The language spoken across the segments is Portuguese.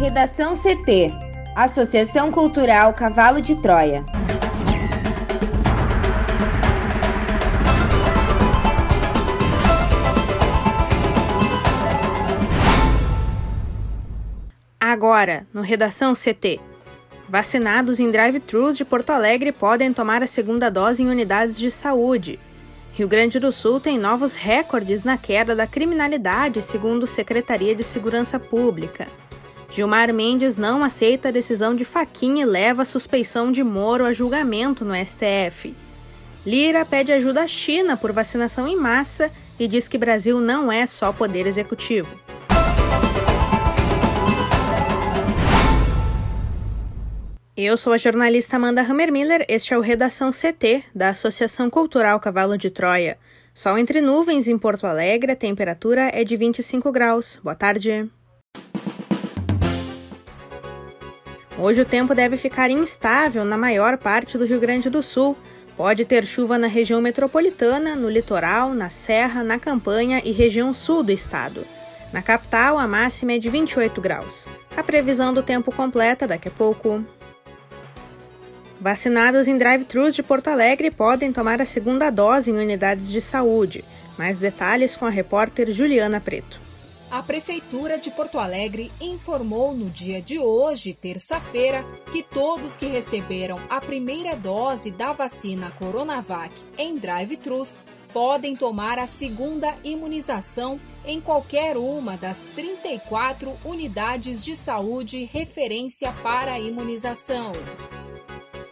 Redação CT Associação Cultural Cavalo de Troia. Agora, no Redação CT. Vacinados em drive-thrus de Porto Alegre podem tomar a segunda dose em unidades de saúde. Rio Grande do Sul tem novos recordes na queda da criminalidade, segundo Secretaria de Segurança Pública. Gilmar Mendes não aceita a decisão de Faquinha e leva a suspeição de Moro a julgamento no STF. Lira pede ajuda à China por vacinação em massa e diz que Brasil não é só poder executivo. Eu sou a jornalista Amanda Hammermiller, este é o Redação CT, da Associação Cultural Cavalo de Troia. Sol entre nuvens em Porto Alegre, a temperatura é de 25 graus. Boa tarde. Hoje o tempo deve ficar instável na maior parte do Rio Grande do Sul. Pode ter chuva na região metropolitana, no litoral, na serra, na campanha e região sul do estado. Na capital, a máxima é de 28 graus. A previsão do tempo completa daqui a pouco. Vacinados em drive-thrus de Porto Alegre podem tomar a segunda dose em unidades de saúde. Mais detalhes com a repórter Juliana Preto. A Prefeitura de Porto Alegre informou no dia de hoje, terça-feira, que todos que receberam a primeira dose da vacina Coronavac em drive-thrus podem tomar a segunda imunização em qualquer uma das 34 unidades de saúde referência para a imunização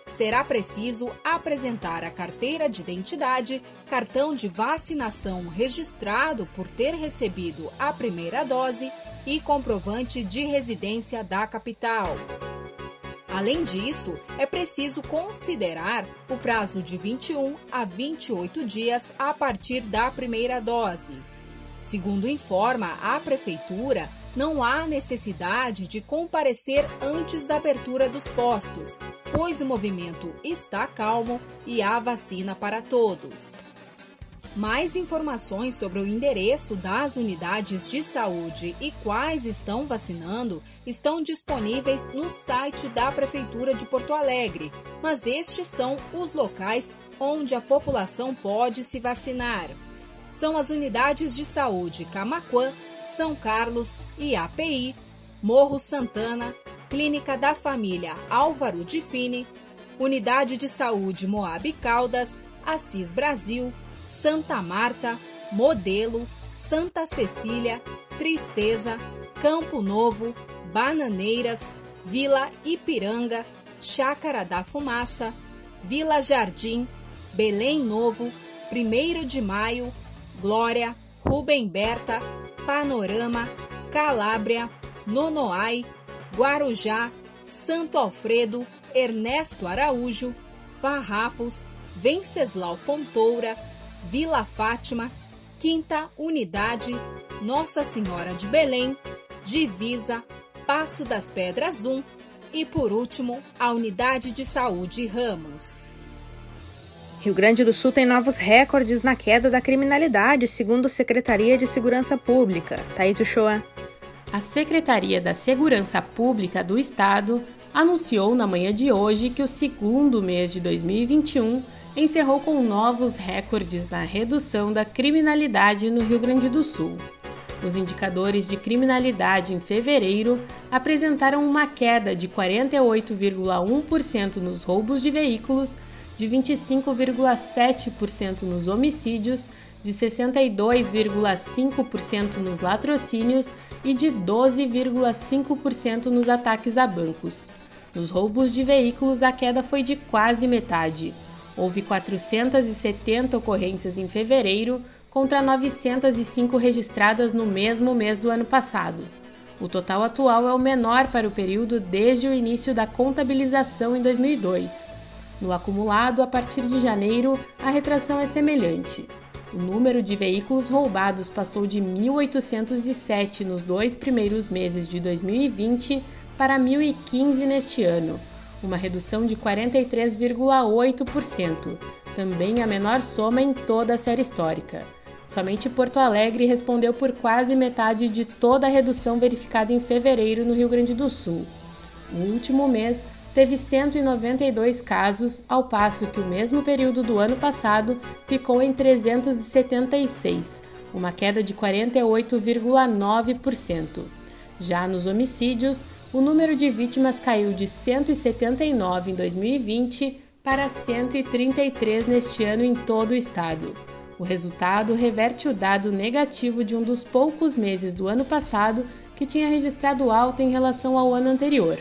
será preciso apresentar a carteira de identidade, cartão de vacinação registrado por ter recebido a primeira dose e comprovante de residência da capital. Além disso, é preciso considerar o prazo de 21 a 28 dias a partir da primeira dose. Segundo informa a Prefeitura, não há necessidade de comparecer antes da abertura dos postos, pois o movimento está calmo e há vacina para todos. Mais informações sobre o endereço das unidades de saúde e quais estão vacinando estão disponíveis no site da Prefeitura de Porto Alegre, mas estes são os locais onde a população pode se vacinar. São as unidades de saúde Camaquã, são Carlos e API, Morro Santana, Clínica da Família Álvaro de Fini, Unidade de Saúde Moab Caldas, Assis Brasil, Santa Marta, Modelo, Santa Cecília, Tristeza, Campo Novo, Bananeiras, Vila Ipiranga, Chácara da Fumaça, Vila Jardim, Belém Novo, 1 de Maio, Glória, Rubem Berta, Panorama, Calábria, Nonoai, Guarujá, Santo Alfredo, Ernesto Araújo, Farrapos, Venceslau Fontoura, Vila Fátima, Quinta Unidade, Nossa Senhora de Belém, Divisa, Passo das Pedras 1 e, por último, a Unidade de Saúde Ramos. Rio Grande do Sul tem novos recordes na queda da criminalidade, segundo Secretaria de Segurança Pública. Thaís Uchoa. A Secretaria da Segurança Pública do Estado anunciou na manhã de hoje que o segundo mês de 2021 encerrou com novos recordes na redução da criminalidade no Rio Grande do Sul. Os indicadores de criminalidade em fevereiro apresentaram uma queda de 48,1% nos roubos de veículos de 25,7% nos homicídios, de 62,5% nos latrocínios e de 12,5% nos ataques a bancos. Nos roubos de veículos, a queda foi de quase metade. Houve 470 ocorrências em fevereiro contra 905 registradas no mesmo mês do ano passado. O total atual é o menor para o período desde o início da contabilização em 2002. No acumulado, a partir de janeiro, a retração é semelhante. O número de veículos roubados passou de 1.807 nos dois primeiros meses de 2020 para 1.015 neste ano, uma redução de 43,8%, também a menor soma em toda a série histórica. Somente Porto Alegre respondeu por quase metade de toda a redução verificada em fevereiro no Rio Grande do Sul. No último mês, teve 192 casos, ao passo que o mesmo período do ano passado ficou em 376, uma queda de 48,9%. Já nos homicídios, o número de vítimas caiu de 179 em 2020 para 133 neste ano em todo o estado. O resultado reverte o dado negativo de um dos poucos meses do ano passado que tinha registrado alta em relação ao ano anterior.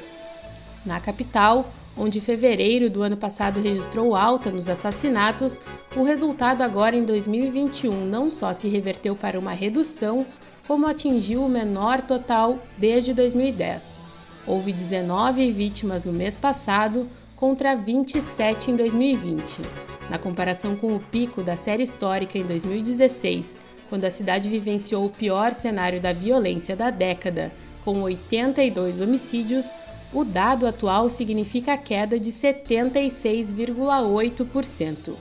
Na capital, onde fevereiro do ano passado registrou alta nos assassinatos, o resultado agora em 2021 não só se reverteu para uma redução, como atingiu o menor total desde 2010. Houve 19 vítimas no mês passado contra 27 em 2020. Na comparação com o pico da série histórica em 2016, quando a cidade vivenciou o pior cenário da violência da década, com 82 homicídios, o dado atual significa queda de 76,8%.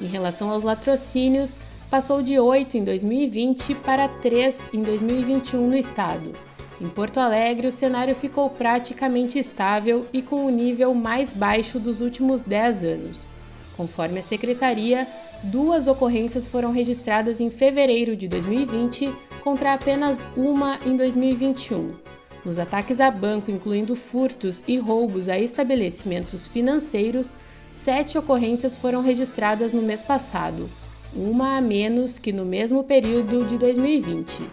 Em relação aos latrocínios, passou de 8 em 2020 para 3 em 2021 no estado. Em Porto Alegre, o cenário ficou praticamente estável e com o nível mais baixo dos últimos 10 anos. Conforme a secretaria, duas ocorrências foram registradas em fevereiro de 2020 contra apenas uma em 2021. Nos ataques a banco, incluindo furtos e roubos a estabelecimentos financeiros, sete ocorrências foram registradas no mês passado, uma a menos que no mesmo período de 2020.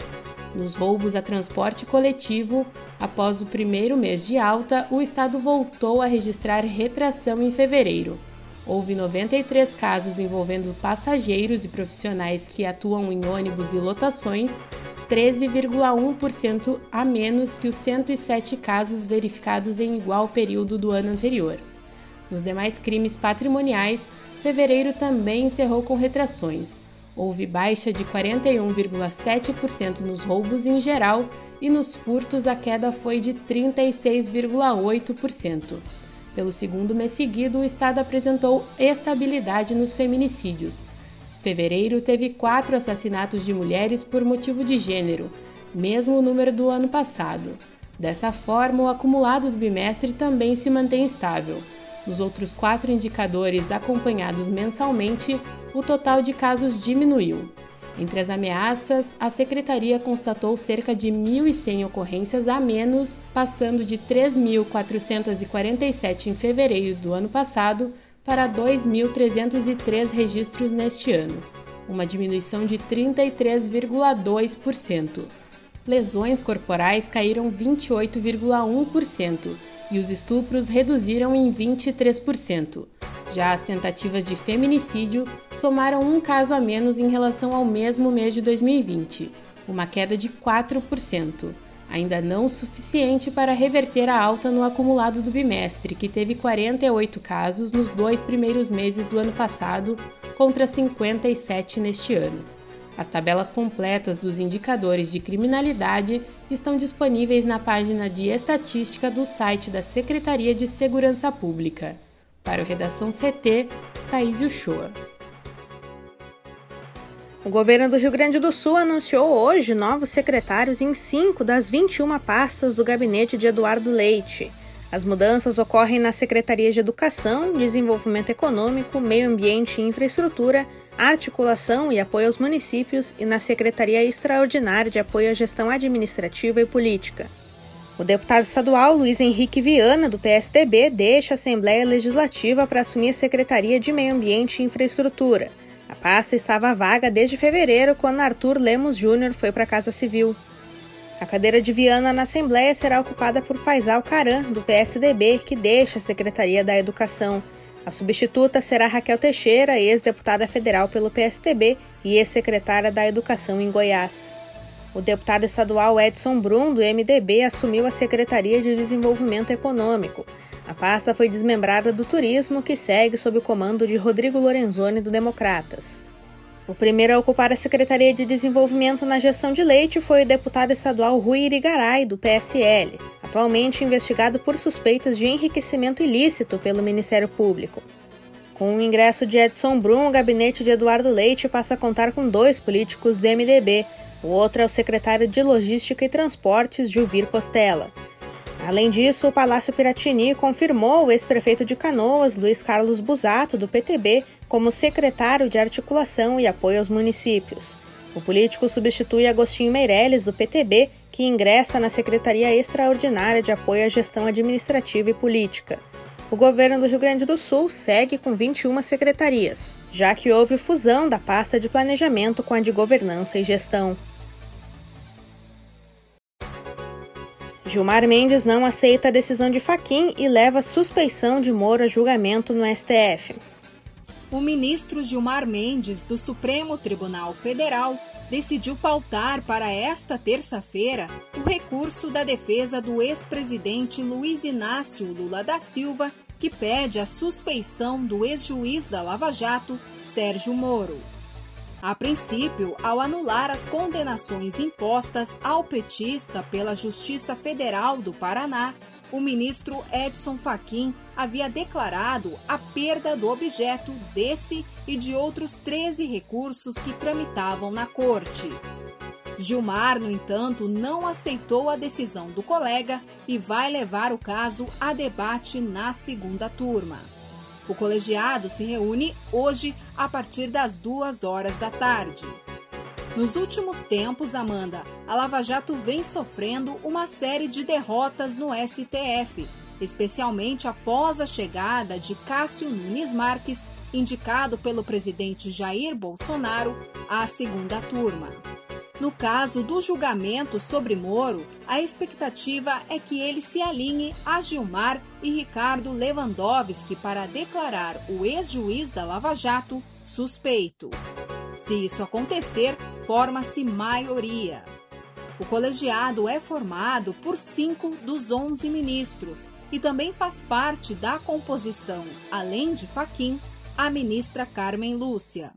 Nos roubos a transporte coletivo, após o primeiro mês de alta, o Estado voltou a registrar retração em fevereiro Houve 93 casos envolvendo passageiros e profissionais que atuam em ônibus e lotações, 13,1% a menos que os 107 casos verificados em igual período do ano anterior. Nos demais crimes patrimoniais, fevereiro também encerrou com retrações. Houve baixa de 41,7% nos roubos em geral e nos furtos a queda foi de 36,8%. Pelo segundo mês seguido, o Estado apresentou estabilidade nos feminicídios. Fevereiro teve quatro assassinatos de mulheres por motivo de gênero, mesmo o número do ano passado. Dessa forma, o acumulado do bimestre também se mantém estável. Nos outros quatro indicadores acompanhados mensalmente, o total de casos diminuiu. Entre as ameaças, a secretaria constatou cerca de 1.100 ocorrências a menos, passando de 3.447 em fevereiro do ano passado para 2.303 registros neste ano, uma diminuição de 33,2%. Lesões corporais caíram 28,1% e os estupros reduziram em 23%. Já as tentativas de feminicídio somaram um caso a menos em relação ao mesmo mês de 2020, uma queda de 4%, ainda não suficiente para reverter a alta no acumulado do bimestre, que teve 48 casos nos dois primeiros meses do ano passado contra 57 neste ano. As tabelas completas dos indicadores de criminalidade estão disponíveis na página de estatística do site da Secretaria de Segurança Pública. Para o Redação CT, Thaís Uchoa. O governo do Rio Grande do Sul anunciou hoje novos secretários em cinco das 21 pastas do gabinete de Eduardo Leite. As mudanças ocorrem na Secretaria de Educação, Desenvolvimento Econômico, Meio Ambiente e Infraestrutura, Articulação e Apoio aos Municípios e na Secretaria Extraordinária de Apoio à Gestão Administrativa e Política. O deputado estadual Luiz Henrique Viana, do PSDB, deixa a Assembleia Legislativa para assumir a Secretaria de Meio Ambiente e Infraestrutura. A pasta estava vaga desde fevereiro, quando Arthur Lemos Júnior foi para a Casa Civil. A cadeira de Viana na Assembleia será ocupada por Faisal Caran, do PSDB, que deixa a Secretaria da Educação. A substituta será Raquel Teixeira, ex-deputada federal pelo PSDB e ex-secretária da Educação em Goiás. O deputado estadual Edson Brum, do MDB, assumiu a Secretaria de Desenvolvimento Econômico. A pasta foi desmembrada do Turismo, que segue sob o comando de Rodrigo Lorenzoni, do Democratas. O primeiro a ocupar a Secretaria de Desenvolvimento na gestão de Leite foi o deputado estadual Rui Irigaray, do PSL, atualmente investigado por suspeitas de enriquecimento ilícito pelo Ministério Público. Com o ingresso de Edson Brum, o gabinete de Eduardo Leite passa a contar com dois políticos do MDB. O outro é o secretário de Logística e Transportes, Juvir Costela. Além disso, o Palácio Piratini confirmou o ex-prefeito de Canoas, Luiz Carlos Busato, do PTB, como secretário de articulação e apoio aos municípios. O político substitui Agostinho Meirelles, do PTB, que ingressa na Secretaria Extraordinária de Apoio à Gestão Administrativa e Política. O governo do Rio Grande do Sul segue com 21 secretarias, já que houve fusão da pasta de planejamento com a de governança e gestão. Gilmar Mendes não aceita a decisão de Faquim e leva suspeição de Moro a julgamento no STF. O ministro Gilmar Mendes, do Supremo Tribunal Federal, decidiu pautar para esta terça-feira o recurso da defesa do ex-presidente Luiz Inácio Lula da Silva, que pede a suspeição do ex-juiz da Lava Jato, Sérgio Moro. A princípio, ao anular as condenações impostas ao petista pela Justiça Federal do Paraná, o ministro Edson Fachin havia declarado a perda do objeto desse e de outros 13 recursos que tramitavam na corte. Gilmar, no entanto, não aceitou a decisão do colega e vai levar o caso a debate na segunda turma. O colegiado se reúne hoje a partir das duas horas da tarde. Nos últimos tempos, Amanda, a Lava Jato vem sofrendo uma série de derrotas no STF, especialmente após a chegada de Cássio Nunes Marques, indicado pelo presidente Jair Bolsonaro, à segunda turma. No caso do julgamento sobre Moro, a expectativa é que ele se alinhe a Gilmar e Ricardo Lewandowski para declarar o ex-juiz da Lava Jato suspeito. Se isso acontecer, forma-se maioria. O colegiado é formado por cinco dos onze ministros e também faz parte da composição, além de Faquim, a ministra Carmen Lúcia.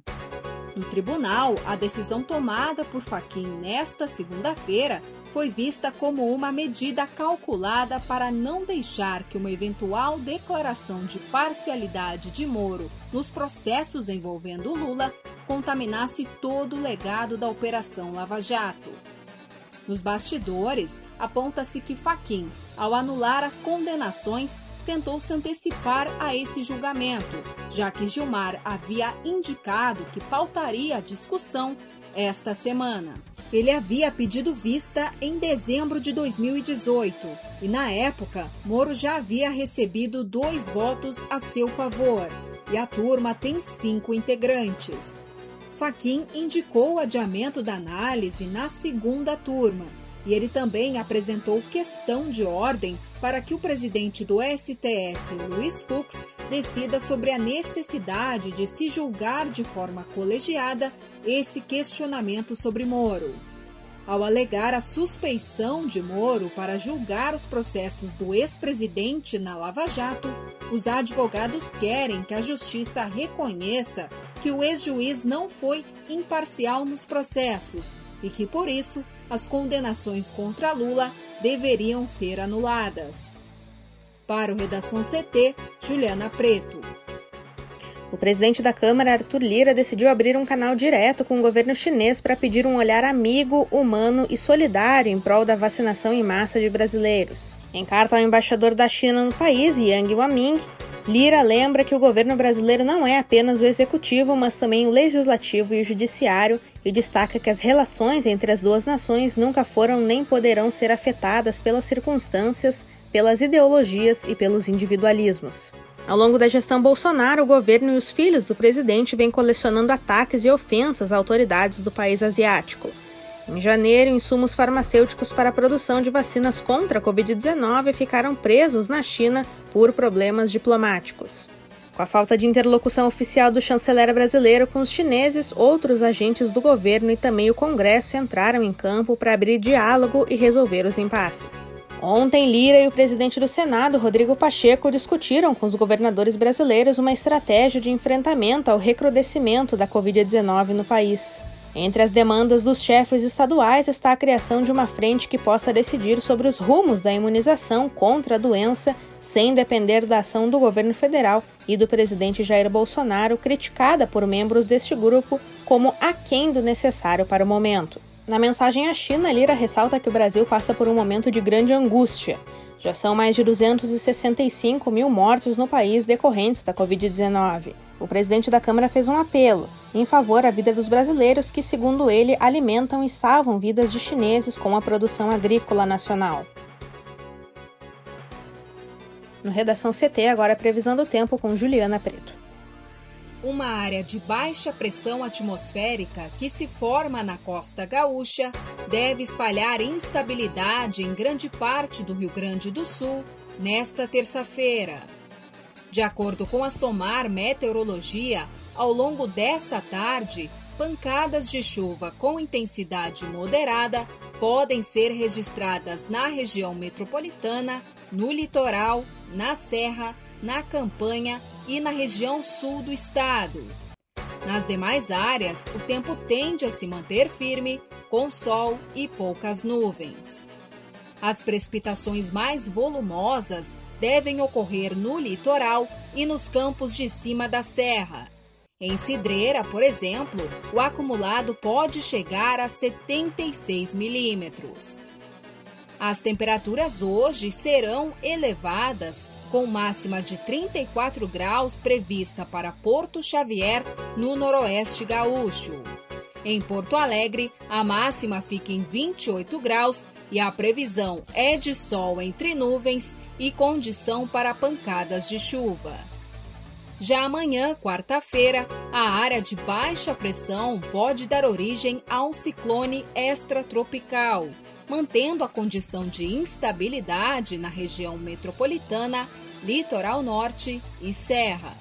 No tribunal, a decisão tomada por Faquim nesta segunda-feira foi vista como uma medida calculada para não deixar que uma eventual declaração de parcialidade de Moro nos processos envolvendo Lula contaminasse todo o legado da Operação Lava Jato. Nos bastidores, aponta-se que Faquim, ao anular as condenações, tentou se antecipar a esse julgamento, já que Gilmar havia indicado que pautaria a discussão esta semana. Ele havia pedido vista em dezembro de 2018 e, na época, Moro já havia recebido dois votos a seu favor e a turma tem cinco integrantes. Faquim indicou o adiamento da análise na segunda turma e ele também apresentou questão de ordem para que o presidente do STF, Luiz Fux, decida sobre a necessidade de se julgar de forma colegiada esse questionamento sobre Moro. Ao alegar a suspeição de Moro para julgar os processos do ex-presidente na Lava Jato, os advogados querem que a justiça reconheça que o ex-juiz não foi imparcial nos processos e que, por isso, as condenações contra Lula deveriam ser anuladas. Para o Redação CT, Juliana Preto. O presidente da Câmara, Arthur Lira, decidiu abrir um canal direto com o governo chinês para pedir um olhar amigo, humano e solidário em prol da vacinação em massa de brasileiros. Em carta ao embaixador da China no país, Yang Waming, Lira lembra que o governo brasileiro não é apenas o executivo, mas também o legislativo e o judiciário, e destaca que as relações entre as duas nações nunca foram nem poderão ser afetadas pelas circunstâncias, pelas ideologias e pelos individualismos. Ao longo da gestão Bolsonaro, o governo e os filhos do presidente vêm colecionando ataques e ofensas a autoridades do país asiático. Em janeiro, insumos farmacêuticos para a produção de vacinas contra a Covid-19 ficaram presos na China por problemas diplomáticos. Com a falta de interlocução oficial do chanceler brasileiro com os chineses, outros agentes do governo e também o Congresso entraram em campo para abrir diálogo e resolver os impasses. Ontem, Lira e o presidente do Senado, Rodrigo Pacheco, discutiram com os governadores brasileiros uma estratégia de enfrentamento ao recrudescimento da Covid-19 no país. Entre as demandas dos chefes estaduais está a criação de uma frente que possa decidir sobre os rumos da imunização contra a doença, sem depender da ação do governo federal e do presidente Jair Bolsonaro, criticada por membros deste grupo como aquém do necessário para o momento. Na mensagem à China, Lira ressalta que o Brasil passa por um momento de grande angústia. Já são mais de 265 mil mortos no país decorrentes da Covid-19. O presidente da Câmara fez um apelo em favor da vida dos brasileiros que, segundo ele, alimentam e salvam vidas de chineses com a produção agrícola nacional. No Redação CT, agora a previsão do tempo com Juliana Preto. Uma área de baixa pressão atmosférica que se forma na costa gaúcha deve espalhar instabilidade em grande parte do Rio Grande do Sul nesta terça-feira. De acordo com a SOMAR Meteorologia, ao longo dessa tarde, pancadas de chuva com intensidade moderada podem ser registradas na região metropolitana, no litoral, na serra, na campanha e na região sul do estado. Nas demais áreas, o tempo tende a se manter firme, com sol e poucas nuvens. As precipitações mais volumosas devem ocorrer no litoral e nos campos de cima da serra em Cidreira, por exemplo, o acumulado pode chegar a 76 milímetros. As temperaturas hoje serão elevadas, com máxima de 34 graus prevista para Porto Xavier, no Noroeste Gaúcho. Em Porto Alegre, a máxima fica em 28 graus e a previsão é de sol entre nuvens e condição para pancadas de chuva. Já amanhã, quarta-feira, a área de baixa pressão pode dar origem a um ciclone extratropical, mantendo a condição de instabilidade na região metropolitana, litoral norte e serra.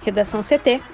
Redação CT.